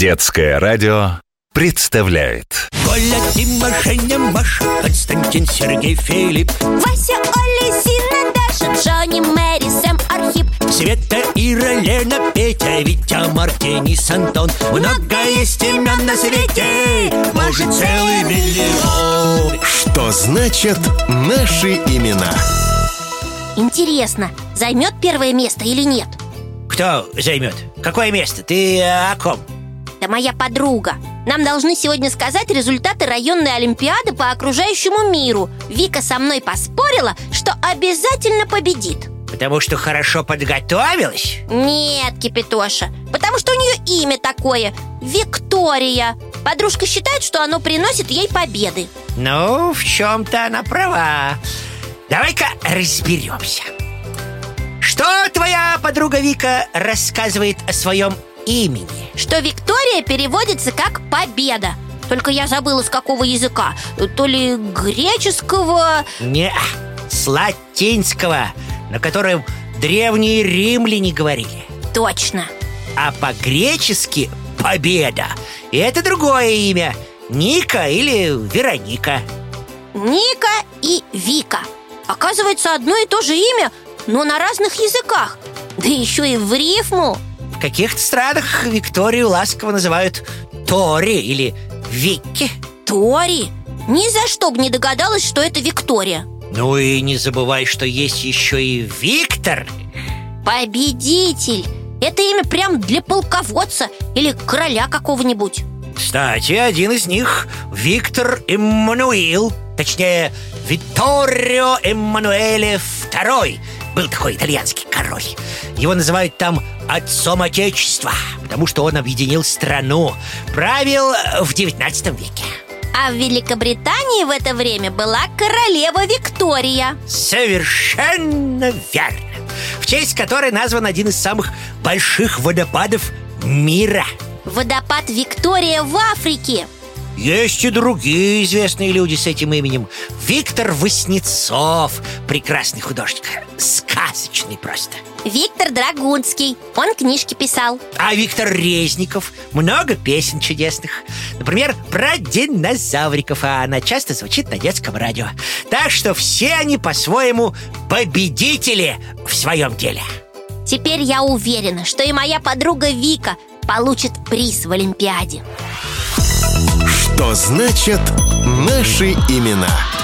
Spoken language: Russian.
Детское радио представляет Коля, Дима, Женя, Маша, Константин, Сергей, Филипп, Вася, Оля, Зина, Даша, Джонни, Мэри, Сэм, Архип Света, Ира, Лена, Петя, Витя, Марк, Денис, Антон Много есть имен на свете, может целый миллион Что значит наши имена? Интересно, займет первое место или нет? Кто займет? Какое место? Ты э, о ком? Да моя подруга. Нам должны сегодня сказать результаты районной олимпиады по окружающему миру. Вика со мной поспорила, что обязательно победит. Потому что хорошо подготовилась? Нет, Кипятоша, потому что у нее имя такое Виктория. Подружка считает, что оно приносит ей победы. Ну, в чем-то она права. Давай-ка разберемся Что твоя подруга Вика рассказывает о своем имени? Что Виктория переводится как «победа» Только я забыла, с какого языка. То ли греческого. Не, с латинского, на котором древние римляне говорили. Точно. А по-гречески «победа» И это другое имя. Ника или Вероника. Ника и Вика. Оказывается, одно и то же имя, но на разных языках. Да еще и в рифму В каких-то странах Викторию ласково называют Тори или Вики. Тори? Ни за что бы не догадалась, что это Виктория. Ну и не забывай, что есть еще и Виктор. Победитель! Это имя прям для полководца или короля какого-нибудь. Кстати, один из них Виктор Эммануил Точнее, Витторио Эммануэле II Был такой итальянский король. Его называют там отцом Отечества Потому что он объединил страну Правил в 19 веке. А в Великобритании в это время была королева Виктория. Совершенно верно. В честь которой назван один из самых больших водопадов мира. Водопад Виктория в Африке Есть и другие известные люди с этим именем. Виктор Васнецов Прекрасный художник. Сказочный просто. Виктор Драгунский. Он книжки писал. А Виктор Резников. Много песен чудесных. Например, про динозавриков А она часто звучит на детском радио. Так что все они по-своему победители в своем деле. Теперь я уверена, что и моя подруга Вика получит приз в Олимпиаде Что значит наши имена?